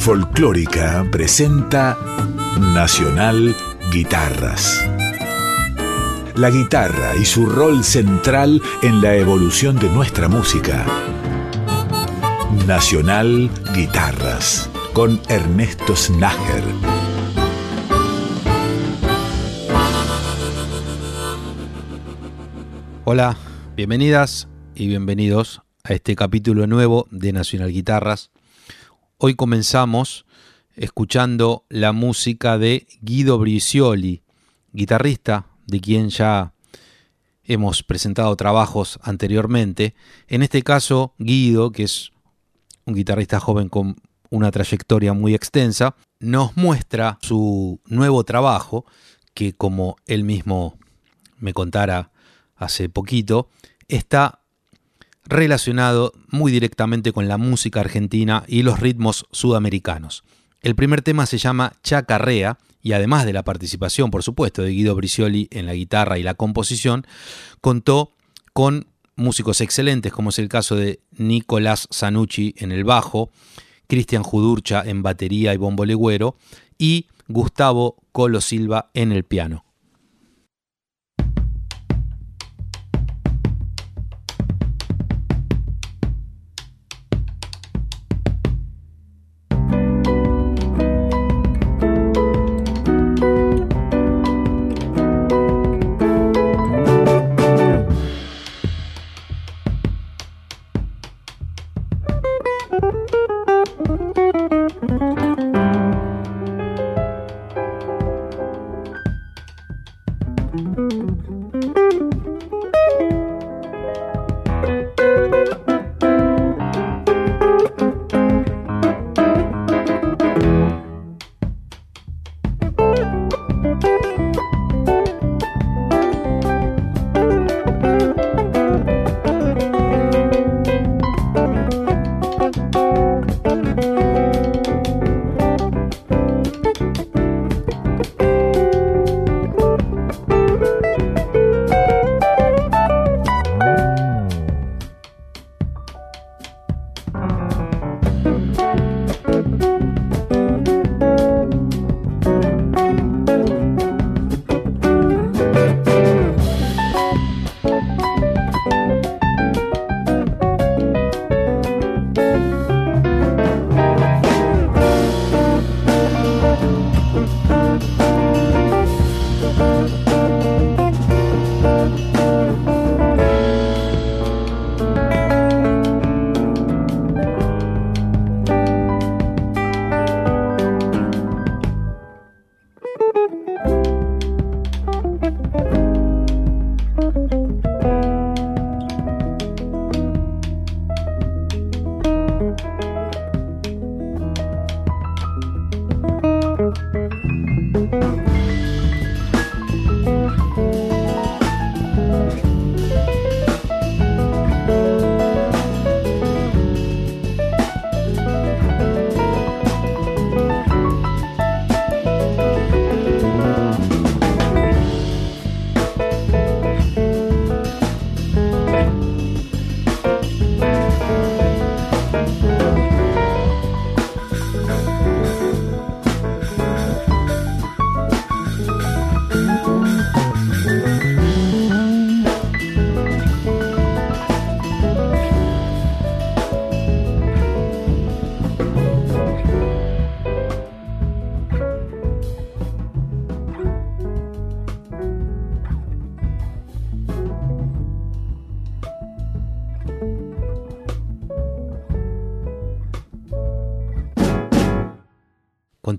Folclórica presenta Nacional Guitarras. La guitarra y su rol central en la evolución de nuestra música. Nacional Guitarras con Ernesto Snager. Hola, bienvenidas y bienvenidos a este capítulo nuevo de Nacional Guitarras. Hoy comenzamos escuchando la música de Guido Bricioli, guitarrista de quien ya hemos presentado trabajos anteriormente. En este caso, Guido, que es un guitarrista joven con una trayectoria muy extensa, nos muestra su nuevo trabajo, que como él mismo me contara hace poquito, está relacionado muy directamente con la música argentina y los ritmos sudamericanos. El primer tema se llama Chacarrea y además de la participación, por supuesto, de Guido Bricioli en la guitarra y la composición, contó con músicos excelentes, como es el caso de Nicolás Zanucci en el bajo, Cristian Judurcha en batería y bombo legüero y Gustavo Colo Silva en el piano.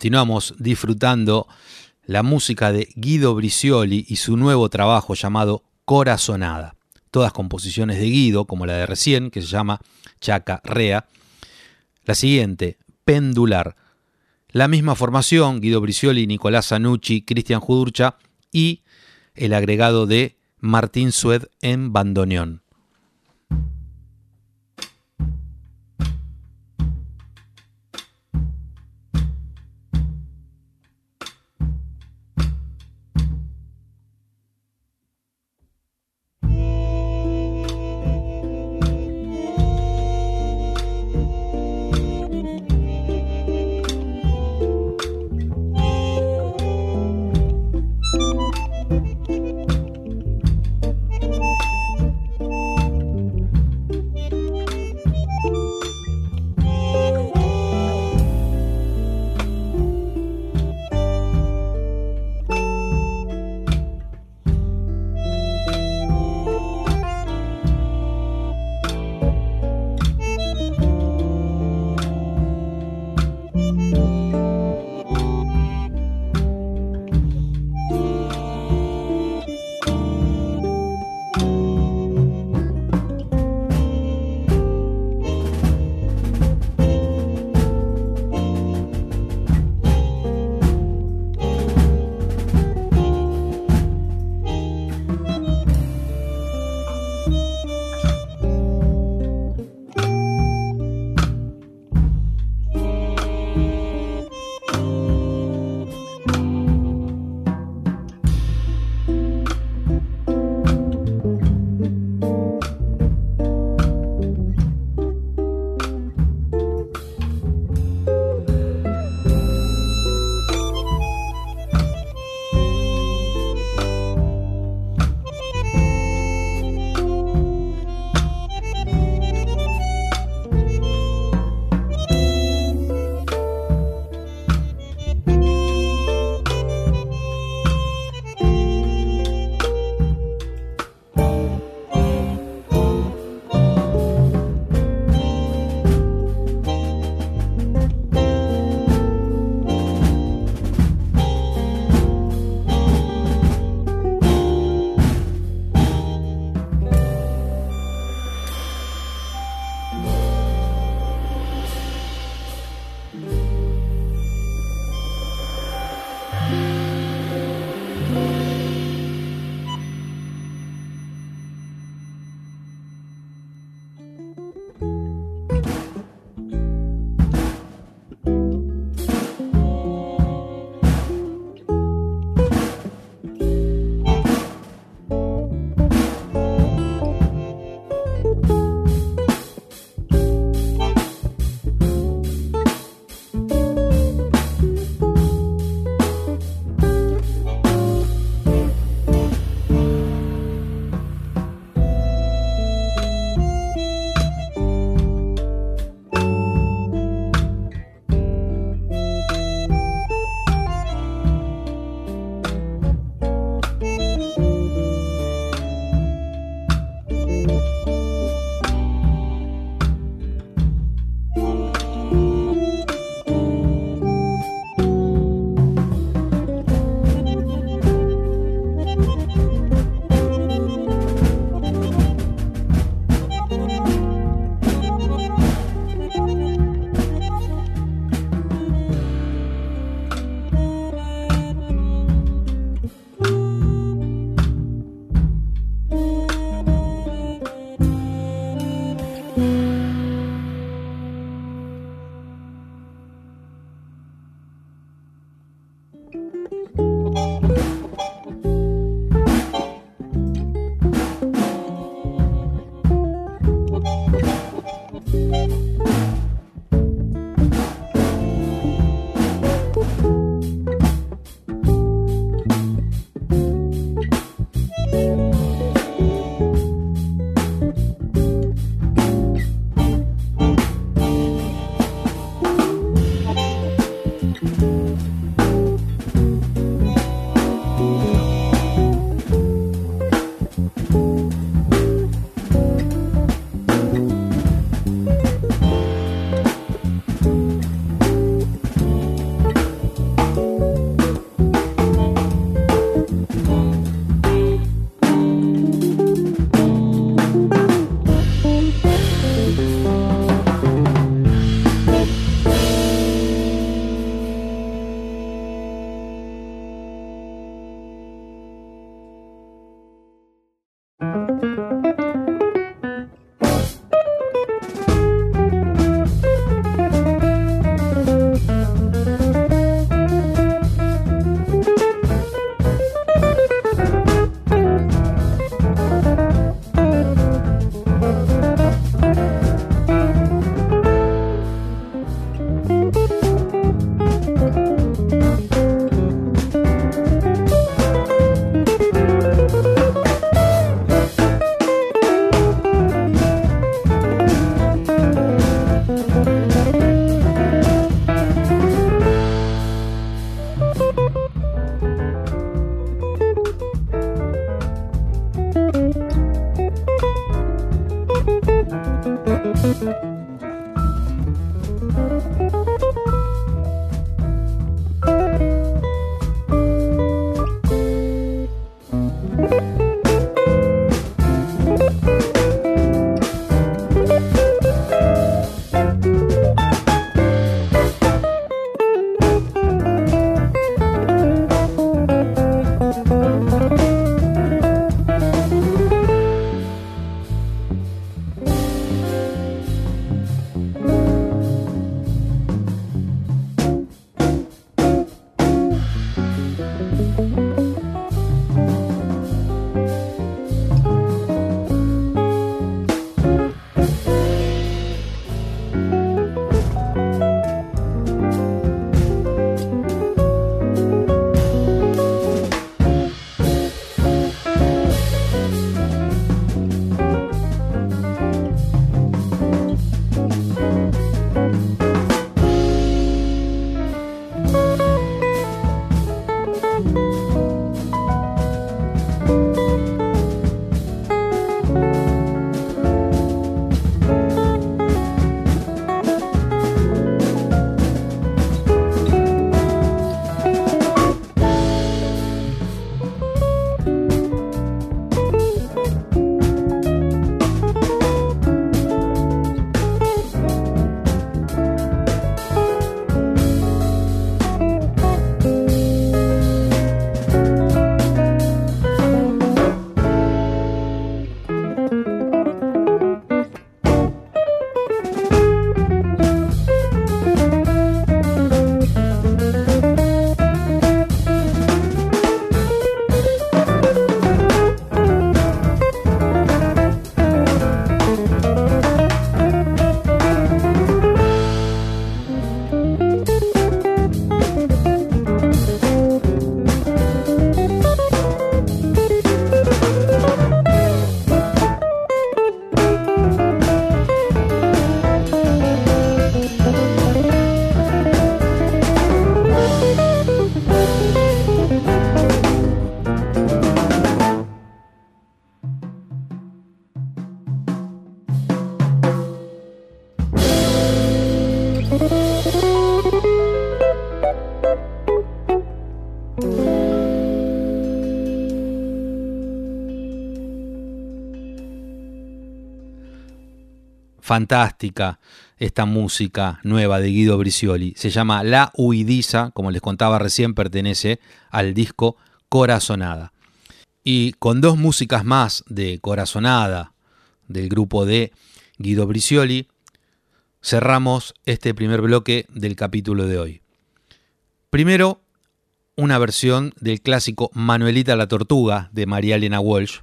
Continuamos disfrutando la música de Guido Bricioli y su nuevo trabajo llamado Corazonada. Todas composiciones de Guido, como la de recién, que se llama Chaca Rea. La siguiente, Pendular. La misma formación, Guido Bricioli, Nicolás Zanucci, Cristian Judurcha y el agregado de Martín Sued en bandoneón. Fantástica esta música nueva de Guido Bricioli. Se llama La Huidiza, como les contaba recién, pertenece al disco Corazonada. Y con dos músicas más de Corazonada, del grupo de Guido Bricioli, cerramos este primer bloque del capítulo de hoy. Primero, una versión del clásico Manuelita la Tortuga de María Elena Walsh,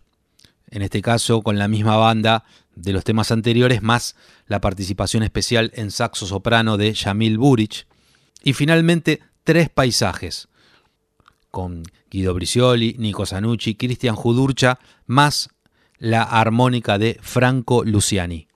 en este caso con la misma banda de los temas anteriores, más la participación especial en saxo soprano de Yamil Burich, y finalmente tres paisajes, con Guido Bricioli, Nico Sanucci, Cristian Judurcha, más la armónica de Franco Luciani.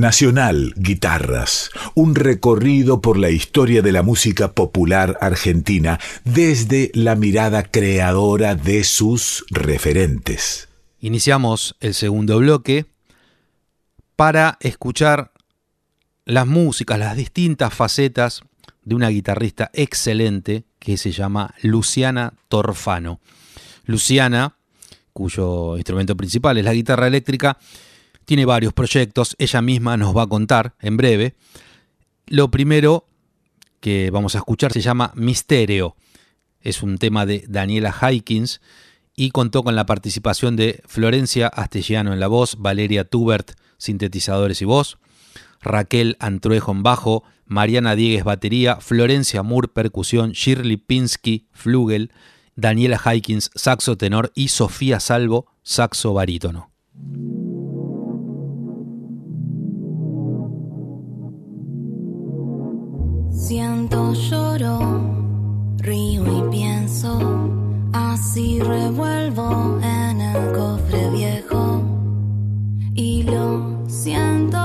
Nacional Guitarras, un recorrido por la historia de la música popular argentina desde la mirada creadora de sus referentes. Iniciamos el segundo bloque para escuchar las músicas, las distintas facetas de una guitarrista excelente que se llama Luciana Torfano. Luciana, cuyo instrumento principal es la guitarra eléctrica, tiene varios proyectos, ella misma nos va a contar en breve. Lo primero que vamos a escuchar se llama Misterio. Es un tema de Daniela Haikins y contó con la participación de Florencia Astellano en la voz, Valeria Tubert, sintetizadores y voz, Raquel Antruejo en bajo, Mariana Diegues batería, Florencia Moore percusión, Shirley Pinsky flugel, Daniela Haikins saxo tenor y Sofía Salvo saxo barítono. tanto lloro, río y pienso, así revuelvo en el cofre viejo y lo siento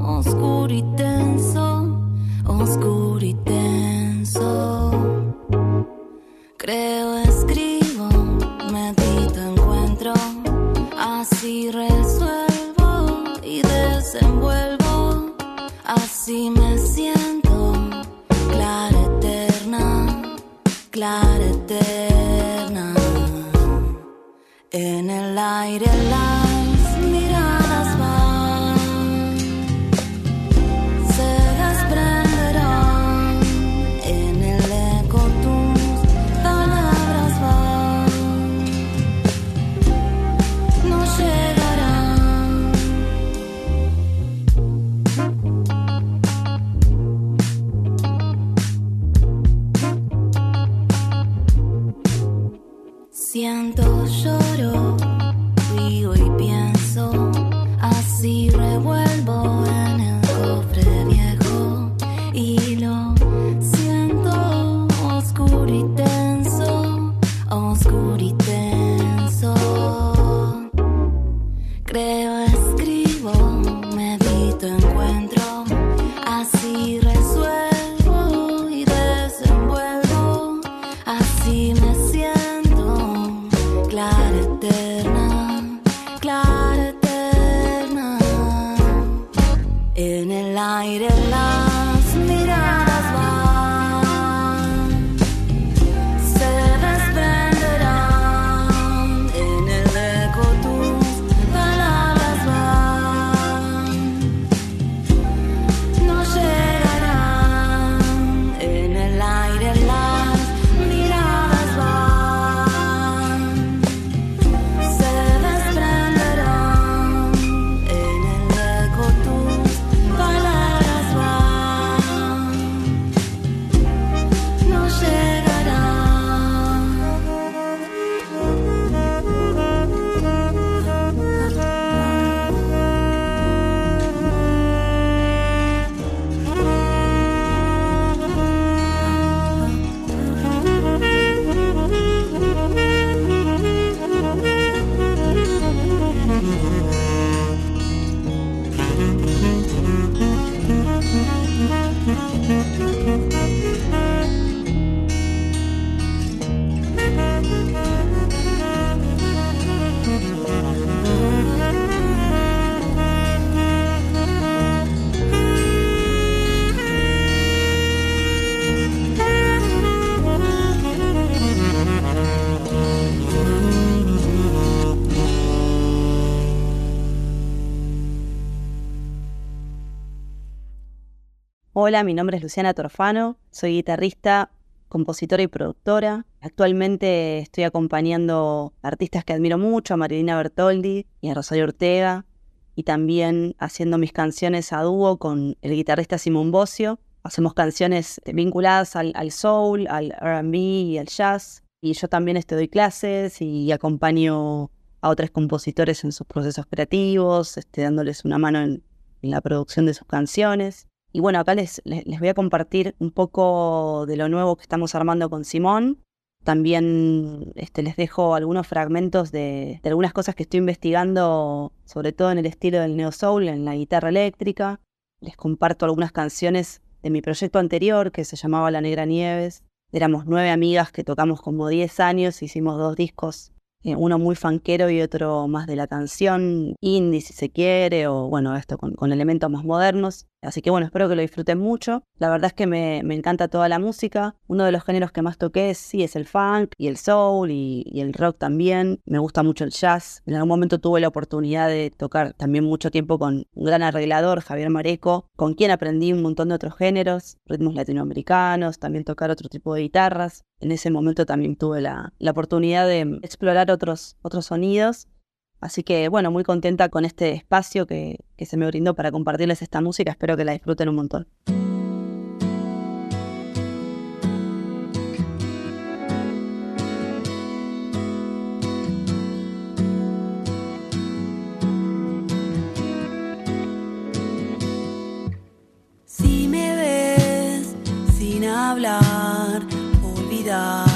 oscuro y tenso, oscuro y tenso. Creo, escribo, medito, encuentro, así resuelvo y desenvuelvo, así me clara eterna en el aire. La Hola, mi nombre es Luciana Torfano, soy guitarrista, compositora y productora. Actualmente estoy acompañando artistas que admiro mucho, a Marilina Bertoldi y a Rosario Ortega, y también haciendo mis canciones a dúo con el guitarrista Simón Bocio. Hacemos canciones vinculadas al, soul, al RB y al jazz. Y yo también estoy doy clases y acompaño a otros compositores en sus procesos creativos, este, dándoles una mano en la producción de sus canciones. Y bueno, acá les, les, voy a compartir un poco de lo nuevo que estamos armando con Simón. También este, les dejo algunos fragmentos de, de, algunas cosas que estoy investigando, sobre todo en el estilo del neo soul, en la guitarra eléctrica. Les comparto algunas canciones de mi proyecto anterior que se llamaba La Negra Nieves. Éramos nueve amigas que tocamos como diez años, hicimos dos discos eh, uno muy fanquero y otro más de la canción indie si se quiere, o bueno, esto con, elementos más modernos. Así que bueno, espero que lo disfruten mucho. La verdad es que me, encanta toda la música. Uno de los géneros que más toqué sí es el funk y el soul y, el rock también. Me gusta mucho el jazz. En algún momento tuve la oportunidad de tocar también mucho tiempo con un gran arreglador, Javier Mareco, con quien aprendí un montón de otros géneros, ritmos latinoamericanos, también tocar otro tipo de guitarras en ese momento también tuve la, oportunidad de explorar otros, otros sonidos. Así que bueno, muy contenta con este espacio que, que se me brindó para compartirles esta música. Espero que la disfruten un montón. Si me ves hablar, olvidando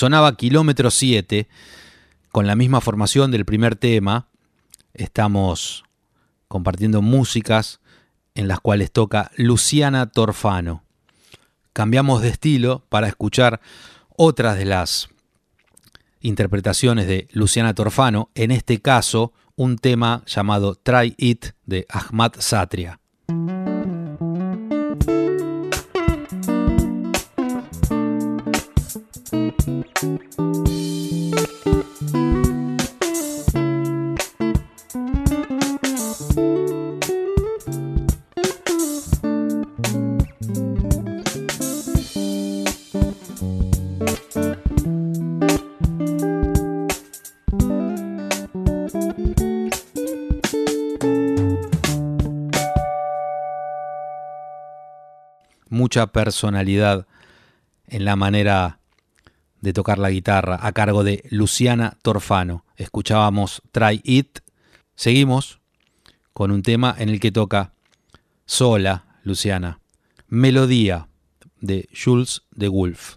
Sonaba Kilómetro 7 con la misma formación del primer tema. Estamos compartiendo músicas en las cuales toca Luciana Torfano. Cambiamos de estilo para escuchar otras de las interpretaciones de Luciana Torfano, en este caso un tema llamado Try It de Ahmad Satria. Mucha personalidad en la manera de tocar la guitarra a cargo de Luciana Torfano. Escuchábamos Try It. Seguimos con un tema en el que toca sola Luciana. Melodía de Jules de Wolf.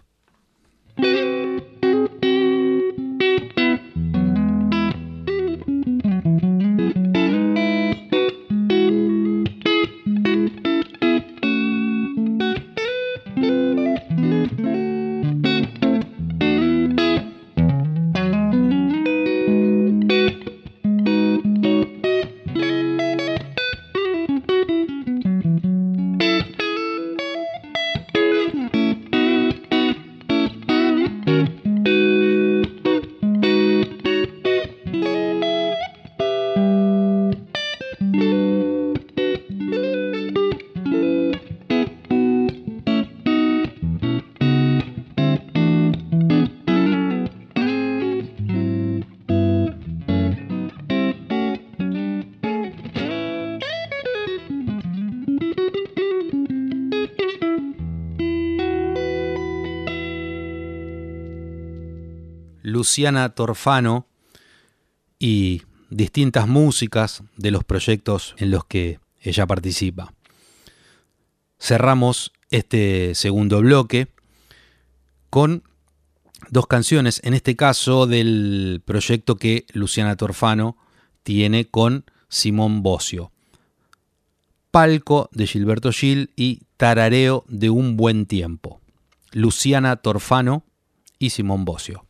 Luciana Torfano y distintas músicas de los proyectos en los que ella participa. Cerramos este segundo bloque con dos canciones, en este caso del proyecto que Luciana Torfano tiene con Simón Bocio. Palco de Gilberto Gil y Tarareo de un buen tiempo. Luciana Torfano y Simón Bocio.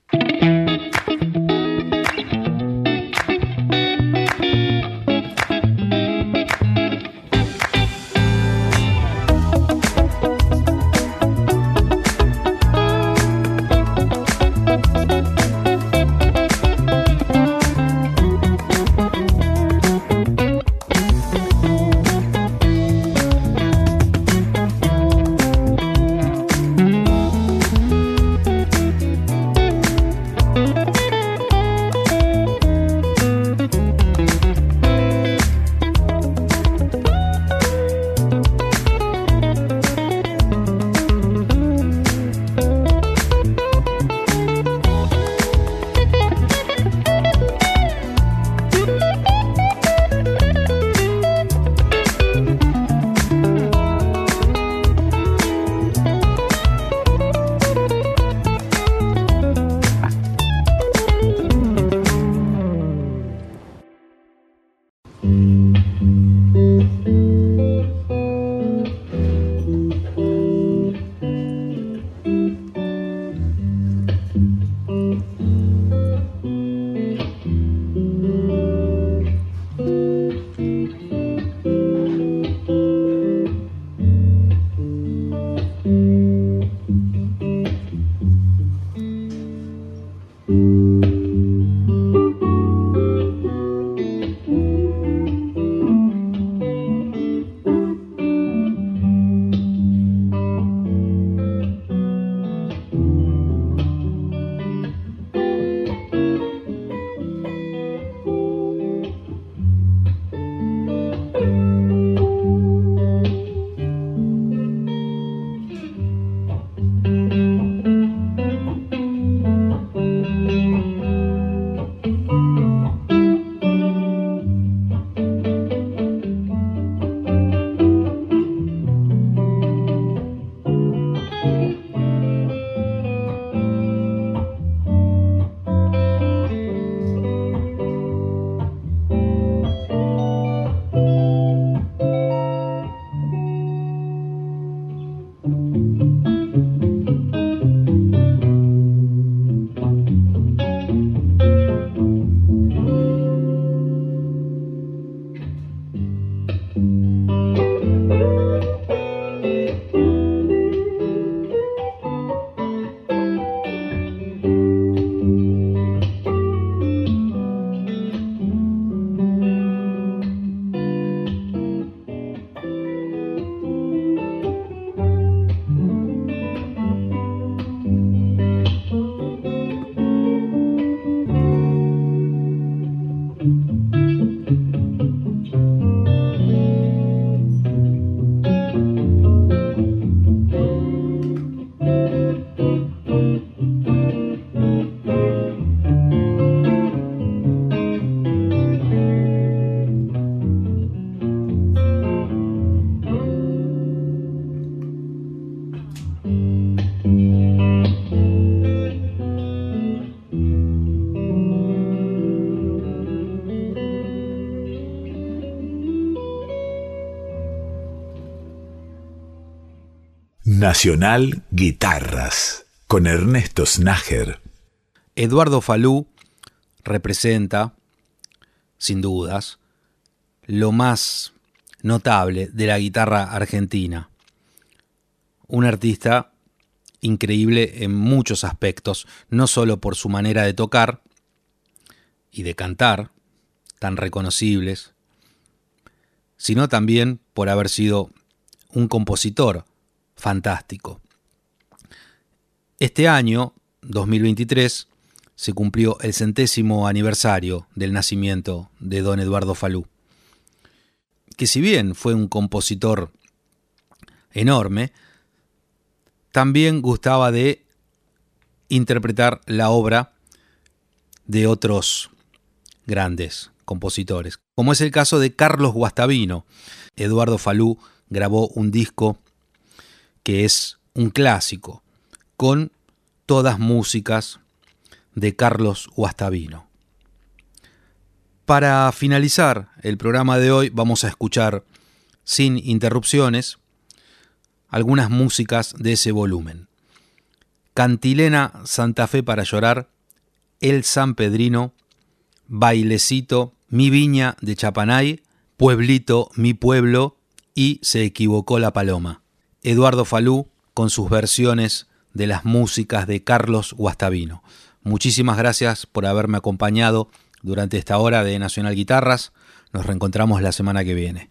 Nacional Guitarras con Ernesto Snager. Eduardo Falú representa, sin dudas, lo más notable de la guitarra argentina. Un artista increíble en muchos aspectos, no solo por su manera de tocar y de cantar, tan reconocibles, sino también por haber sido un compositor fantástico. Este año, 2023, se cumplió el centésimo aniversario del nacimiento de don Eduardo Falú, que si bien fue un compositor enorme, también gustaba de interpretar la obra de otros grandes compositores, como es el caso de Carlos Guastavino. Eduardo Falú grabó un disco que es un clásico, con todas músicas de Carlos Guastavino. Para finalizar el programa de hoy vamos a escuchar sin interrupciones algunas músicas de ese volumen. Cantilena Santa Fe para llorar, El San Pedrino, Bailecito, Mi Viña de Chapanay, Pueblito, Mi Pueblo y Se equivocó la paloma. Eduardo Falú con sus versiones de las músicas de Carlos Guastavino. Muchísimas gracias por haberme acompañado durante esta hora de Nacional Guitarras. Nos reencontramos la semana que viene.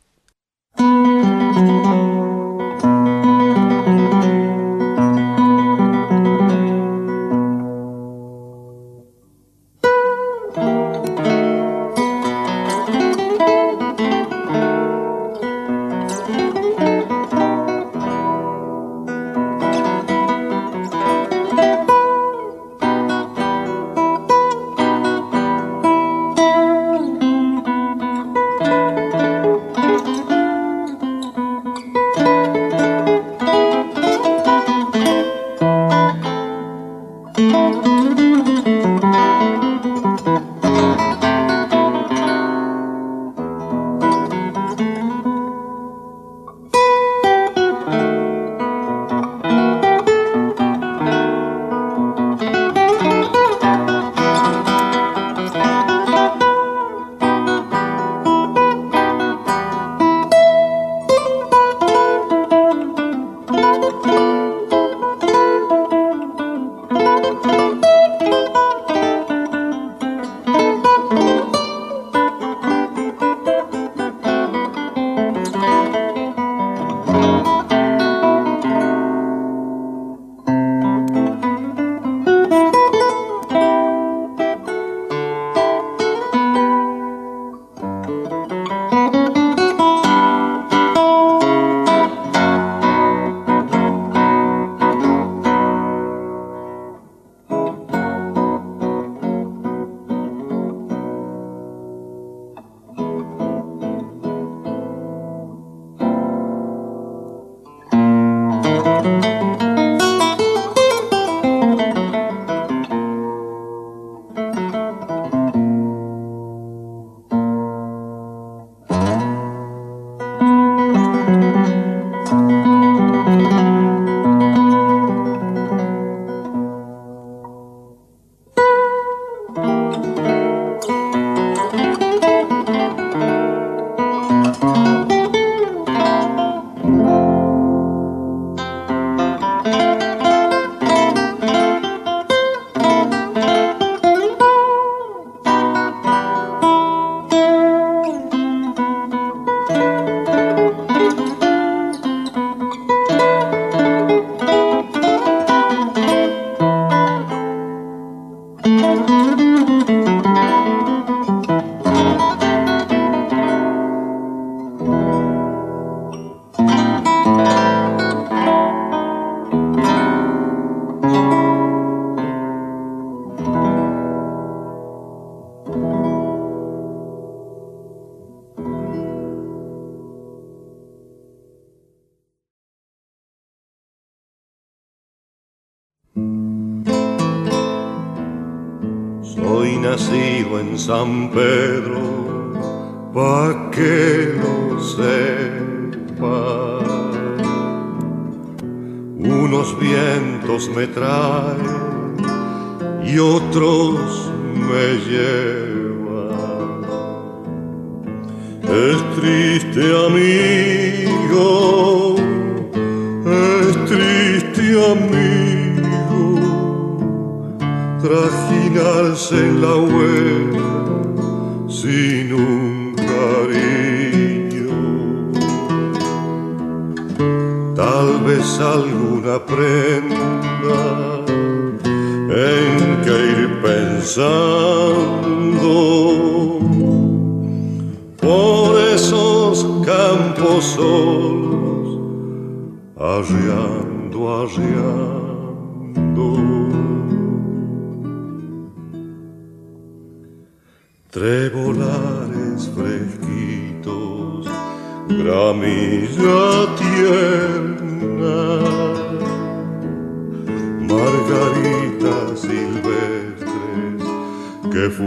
San Pedro,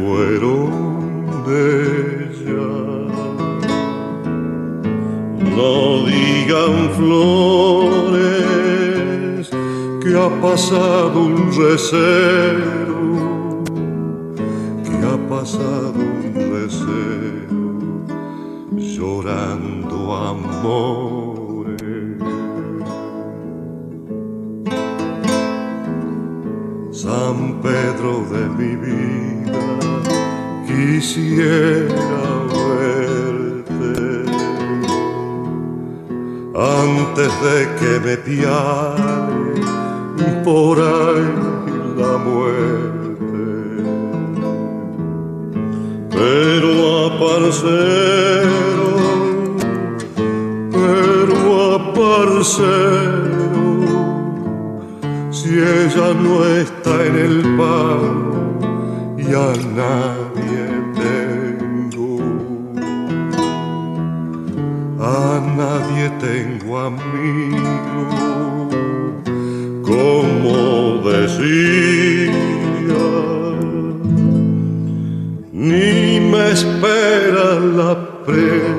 fueron de ella. No digan flores que ha pasado un recero, que ha pasado un recero, llorando amores. Quisiera verte antes de que me piare por ahí la muerte. Pero a parcero, pero a parcero, si ella no está en el palo y a tengo amigo, como decía, ni me espera la prenda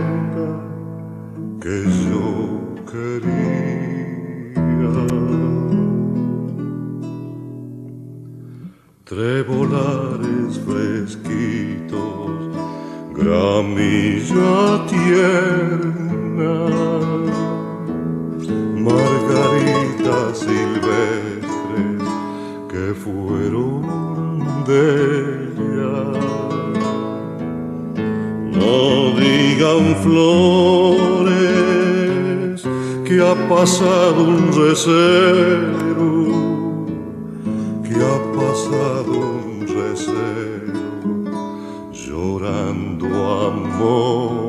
No digan flores que ha pasado un recero, que ha pasado un recero llorando amores.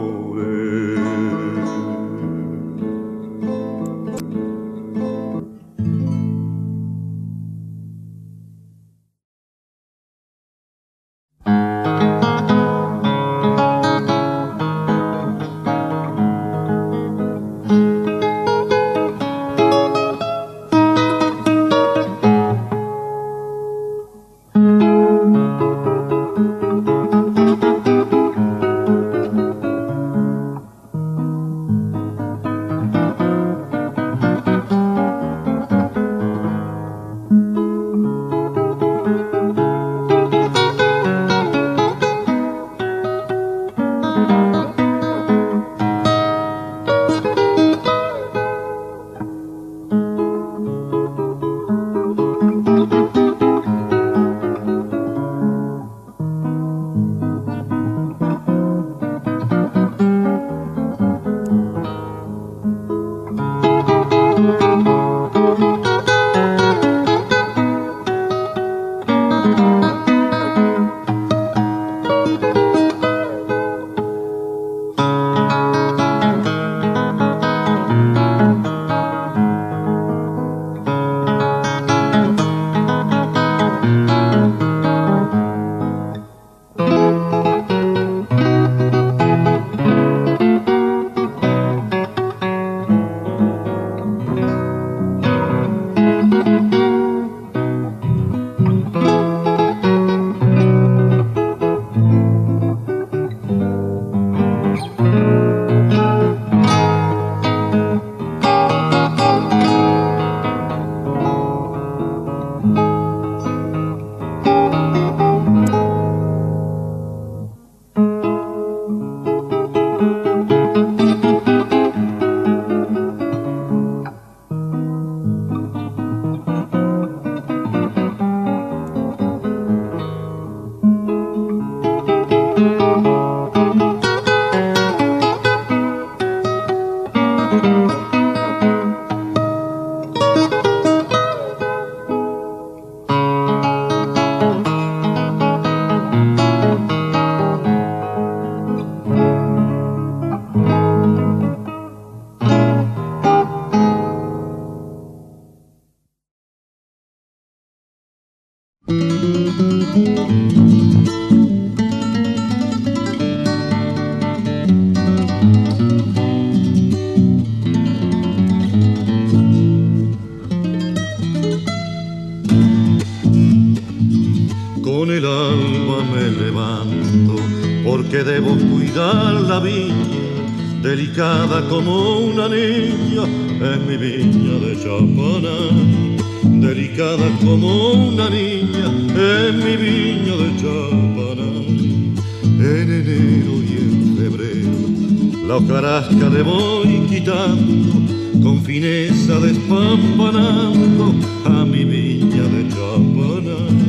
Delicada como una niña, es mi viña de Chapanay. Delicada como una niña, es mi viña de Chapanay. En enero y en febrero, la hojarasca le voy quitando, con fineza despampanando a mi viña de Chapanay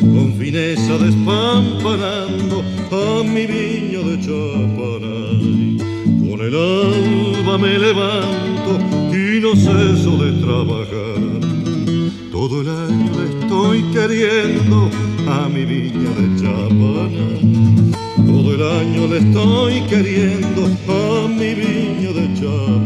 con fineza despampanando a mi viña de Chapanay. El alba me levanto y no ceso de trabajar. Todo el año le estoy queriendo a mi viña de Chapanay. Todo el año le estoy queriendo a mi viña de Chapanay.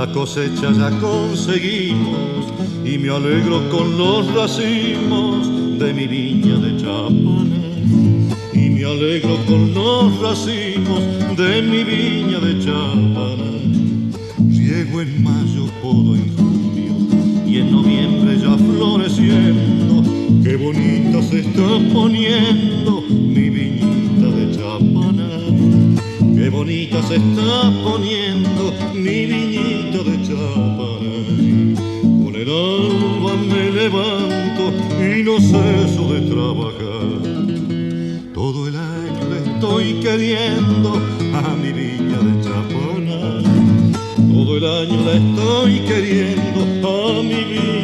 La cosecha ya conseguimos y me alegro con los racimos de mi viña de Chapanay. Y me alegro con los racimos de mi viña de Chapanay. Riego en mayo, podo en junio y en noviembre ya floreciendo. Qué bonita se está poniendo se está poniendo mi viñita de Chapanay. Con el alba me levanto y no ceso de trabajar. Todo el año le estoy queriendo a mi viña de Chapanay. Todo el año la estoy queriendo a mi viña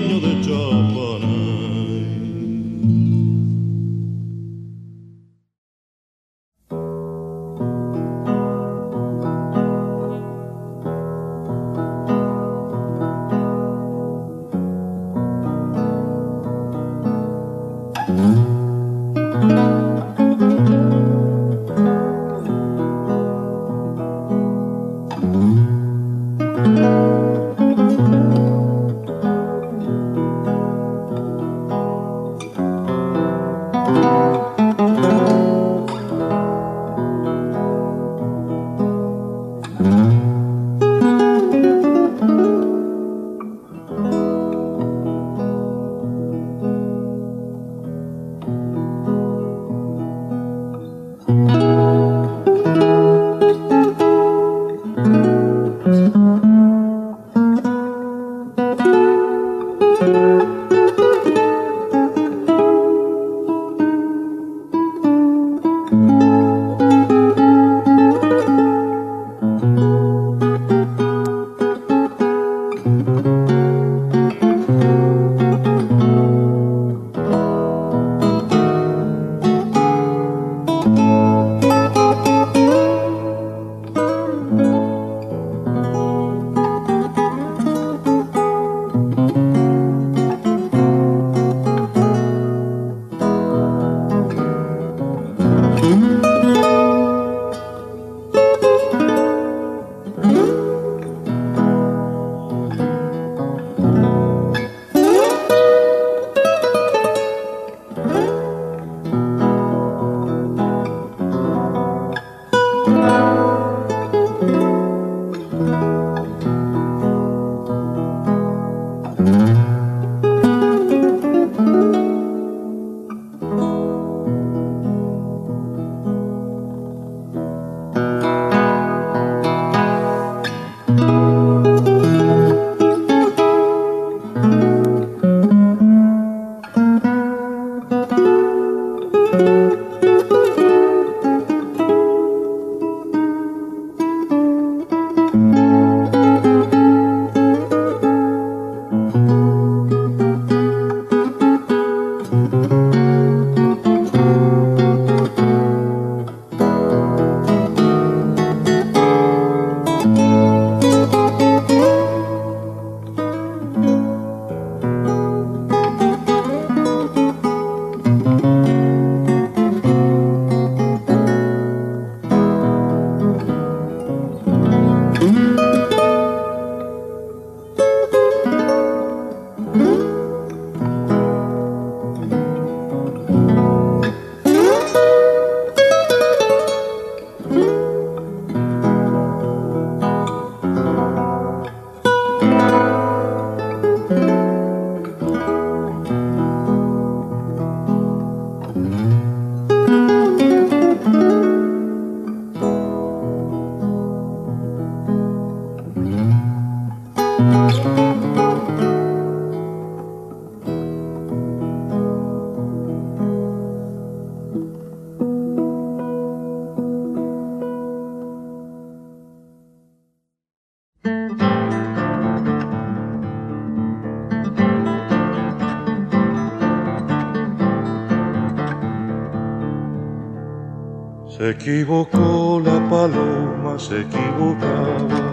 Se equivocó la paloma, se equivocaba.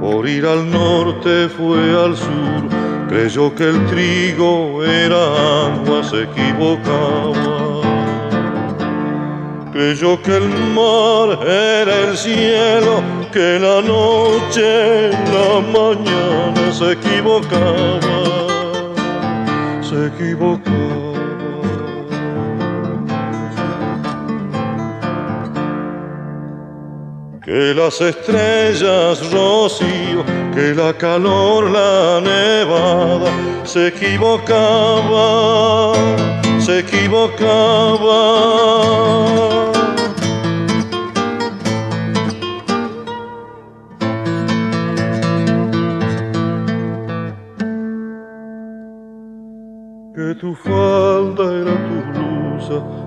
Por ir al norte fue al sur, creyó que el trigo era agua, se equivocaba. Creyó que el mar era el cielo, que la noche, la mañana se equivocaba, se equivocaba. Que las estrellas rocío, que la calor, la nevada, se equivocaba, se equivocaba.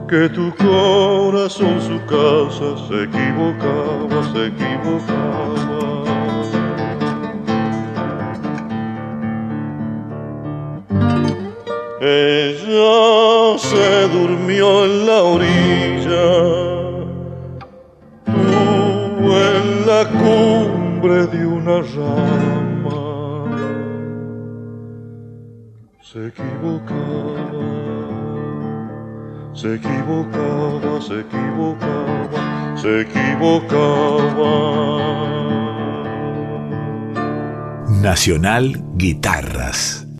Que tu corazón su casa, se equivocaba, se equivocaba. Ella se durmió en la orilla, tú en la cumbre de una rama se equivocaba, se equivocaba, se equivocaba, se equivocaba. Nacional Guitarras.